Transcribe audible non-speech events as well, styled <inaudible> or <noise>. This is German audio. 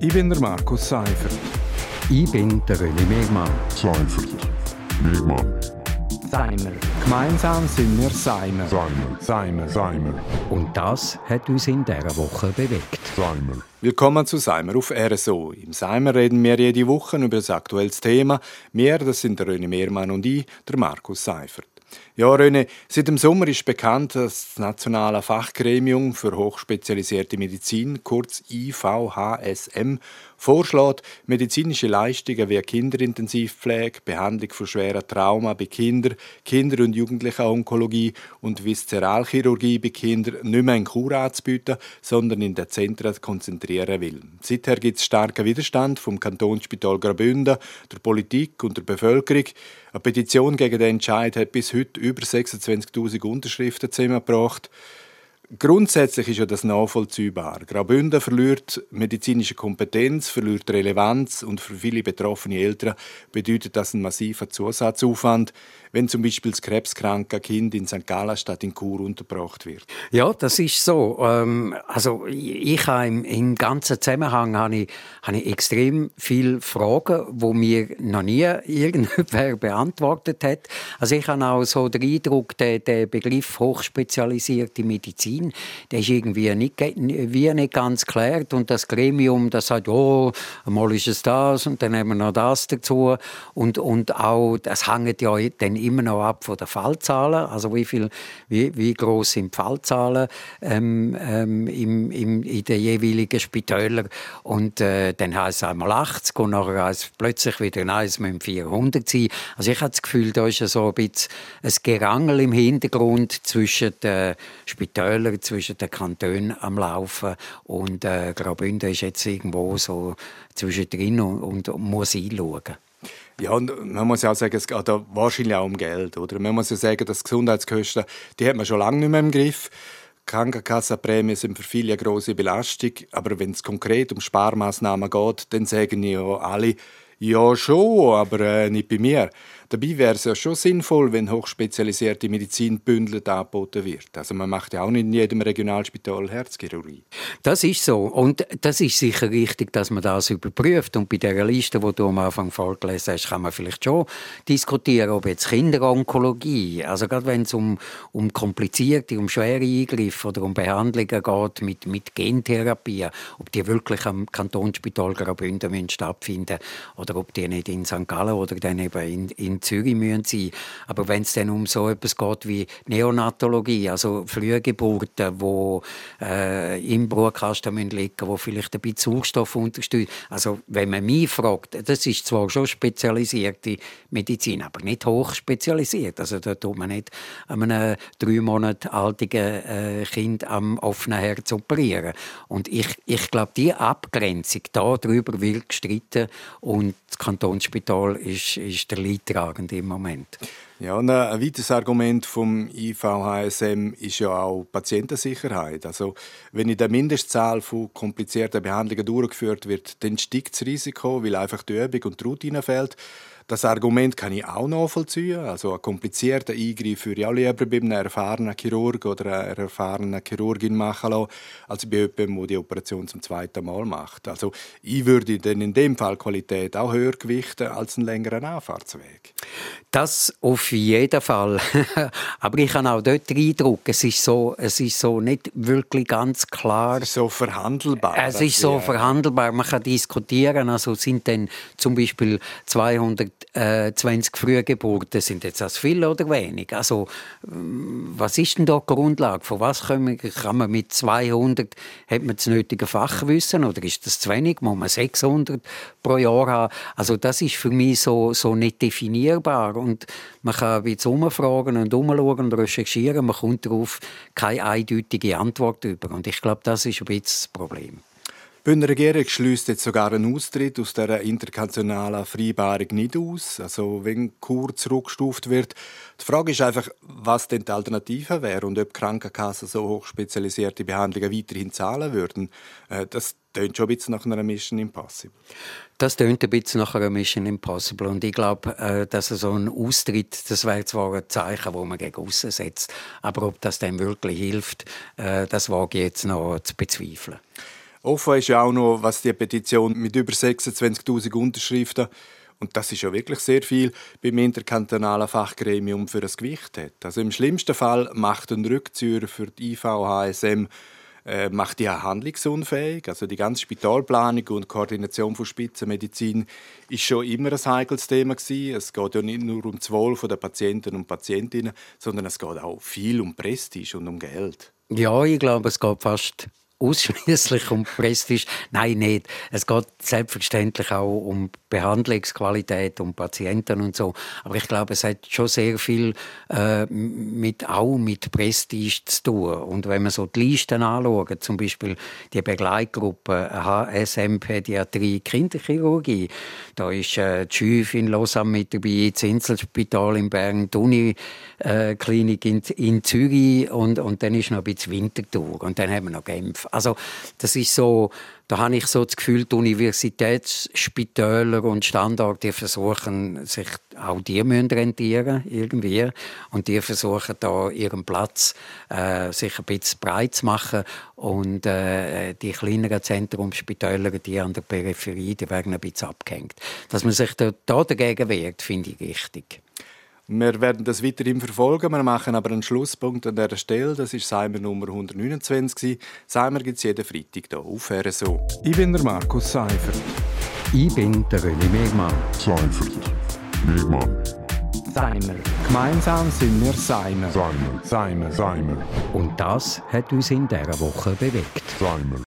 Ich bin der Markus Seifert. Ich bin der René Megmann. Seifert. Megmann. Seimer. Gemeinsam sind wir Seimer. Seimer. Seimer. Seimer. Und das hat uns in dieser Woche bewegt. Seimer. Willkommen zu Seimer auf RSO. Im Seimer reden wir jede Woche über ein aktuelles Thema. Wir, das sind der René Mehrmann und ich, der Markus Seifert. Ja, René, seit dem Sommer ist bekannt, dass das Nationale Fachgremium für hochspezialisierte Medizin, kurz IVHSM, vorschlägt, medizinische Leistungen wie Kinderintensivpflege, Behandlung von schweren Trauma bei Kindern, Kinder- und Jugendlicher-Onkologie und Viszeralchirurgie bei Kindern nicht mehr in Kur anzubieten, sondern in den Zentren konzentrieren will. Seither gibt es starken Widerstand vom Kantonsspital Graubünden, der Politik und der Bevölkerung. Eine Petition gegen den Entscheid hat bis heute über 26.000 Unterschriften zusammengebracht. Grundsätzlich ist ja das nachvollziehbar. Graubünden verliert medizinische Kompetenz, verliert Relevanz und für viele betroffene Eltern bedeutet das einen massiven Zusatzaufwand, wenn zum Beispiel das krebskranke Kind in St. Gallen statt in Chur untergebracht wird. Ja, das ist so. Ähm, also ich habe im, im ganzen Zusammenhang habe ich, habe ich extrem viele Fragen, wo mir noch nie <laughs> irgendwer beantwortet hat. Also ich habe auch so den Eindruck, der, der Begriff hochspezialisierte Medizin, der ist irgendwie nicht, wie nicht ganz geklärt und das Gremium, das sagt, oh, einmal ist es das und dann haben wir noch das dazu und, und auch, das hängt ja dann immer noch ab von den Fallzahlen, also wie viel, wie, wie groß sind die Fallzahlen ähm, ähm, im, im, in den jeweiligen Spitälern und äh, dann heißt es einmal 80 und nachher heißt es plötzlich wieder, nein, es müssen 400 sein. Also ich habe das Gefühl, da ist so ein bisschen ein Gerangel im Hintergrund zwischen den Spitälern, zwischen den Kantonen am Laufen und äh, Graubünden ist jetzt irgendwo so zwischendrin und, und muss einschauen. Ja, und man muss ja auch sagen, es geht wahrscheinlich auch um Geld. Oder? Man muss ja sagen, dass Gesundheitskosten, die hat man schon lange nicht mehr im Griff. Krankenkassenprämien sind für viele eine grosse Belastung. Aber wenn es konkret um Sparmaßnahmen geht, dann sagen ja alle, ja schon, aber äh, nicht bei mir. Dabei wäre es ja schon sinnvoll, wenn hochspezialisierte Medizin bündelt angeboten wird. Also man macht ja auch nicht in jedem Regionalspital Herzchirurgie. Das ist so. Und das ist sicher richtig, dass man das überprüft. Und bei der Liste, die du am Anfang vorgelesen hast, kann man vielleicht schon diskutieren, ob jetzt Kinderonkologie, also gerade wenn es um, um komplizierte, um schwere Eingriffe oder um Behandlungen geht mit, mit Gentherapie, ob die wirklich am Kantonsspital Graubünden stattfinden oder ob die nicht in St. Gallen oder dann eben in, in Zürich müssen sein. Aber wenn es dann um so etwas geht wie Neonatologie, also Frühgeburten, wo äh, im Brutkasten liegen müssen, wo vielleicht ein bisschen Sauerstoff unterstützt. Also wenn man mich fragt, das ist zwar schon spezialisierte Medizin, aber nicht hochspezialisiert. Also da tut man nicht einem drei Monate alten äh, Kind am offenen Herz operieren. Und ich, ich glaube, die Abgrenzung, darüber wird gestritten und das Kantonsspital ist, ist der Leidtragende tragend im Moment. Ja, und ein weiteres Argument vom IVHSM ist ja auch Patientensicherheit. Also wenn in der Mindestzahl von komplizierten Behandlungen durchgeführt wird, dann steigt das Risiko, weil einfach die Übung und die Routine fehlt. Das Argument kann ich auch nachvollziehen. Also ein komplizierter Eingriff würde ich auch lieber bei einem erfahrenen Chirurg oder einer erfahrenen Chirurgin machen lassen, als bei jemandem, der die Operation zum zweiten Mal macht. Also ich würde dann in dem Fall Qualität auch höher gewichten als einen längeren Anfahrtsweg. Das auf jeden Fall. <laughs> Aber ich habe auch dort den Eindruck, es ist so, es ist so nicht wirklich ganz klar. Es ist so verhandelbar. Es ist so verhandelbar. Man kann diskutieren. Also sind denn zum Beispiel 220 äh, Frühgeburten, sind jetzt das viel oder wenig? Also was ist denn da die Grundlage? Von was kann man mit 200, hat man das nötige Fachwissen oder ist das zu wenig? Muss man 600 pro Jahr haben? Also das ist für mich so, so nicht definierbar und man kann bisschen umfragen und umschauen und recherchieren, man kommt darauf keine eindeutige Antwort über. Und ich glaube, das ist ein bisschen das Problem. Die Bündner Regierung schließt jetzt sogar einen Austritt aus der interkantonalen Vereinbarung nicht aus, also wenn Kur zurückgestuft wird. Die Frage ist einfach, was denn die Alternative wäre und ob Krankenkassen so hochspezialisierte Behandlungen weiterhin zahlen würden. Äh, das klingt schon ein bisschen nach einer Mission Impossible. Das klingt ein bisschen nach einer Mission Impossible. Und ich glaube, äh, dass so ein Austritt, das wäre zwar ein Zeichen, das man gegen aussen setzt, aber ob das dem wirklich hilft, äh, das wage ich jetzt noch zu bezweifeln. Offen ist ja auch noch, was die Petition mit über 26.000 Unterschriften und das ist ja wirklich sehr viel beim interkantonalen Fachgremium für das Gewicht hat. Also im schlimmsten Fall macht ein Rückzieher für die IVHSM äh, macht die auch handlungsunfähig. Also die ganze Spitalplanung und Koordination von Spitzenmedizin ist schon immer ein heikles Thema gewesen. Es geht ja nicht nur um das Wohl der Patienten und Patientinnen, sondern es geht auch viel um Prestige und um Geld. Ja, ich glaube, es geht fast ausschließlich um Prestige. Nein, nicht. Es geht selbstverständlich auch um Behandlungsqualität, um Patienten und so. Aber ich glaube, es hat schon sehr viel äh, mit, auch mit Prestige zu tun. Und wenn man so die Listen anschaut, zum Beispiel die Begleitgruppe HSM Pädiatrie Kinderchirurgie, da ist äh, die Schüf in Lausanne mit dabei, das Inselspital in Bern, die Uniklinik in, in Zürich und, und dann ist noch ein bisschen Winterthur und dann haben wir noch Genf. Also das ist so, da habe ich so das Gefühl, die Universitätsspitäler und Standorte die versuchen sich auch die müssen rentieren irgendwie und die versuchen da ihren Platz äh, sich ein bisschen breit zu machen und äh, die kleineren Zentrumsspitäler, die an der Peripherie, die werden ein bisschen abgehängt. Dass man sich da, da dagegen wehrt, finde ich wichtig. Wir werden das weiterhin verfolgen. Wir machen aber einen Schlusspunkt an dieser Stelle. Das ist Seimer Nummer 129. Seimer gibt es jeden Freitag hier auf RSO. Ich bin der Markus Seifert. Ich bin der René Megmann. Seifert. Megmann. Seimer. Gemeinsam sind wir Seimer. Seimer. Seimer. Seimer. Und das hat uns in dieser Woche bewegt. Seimer.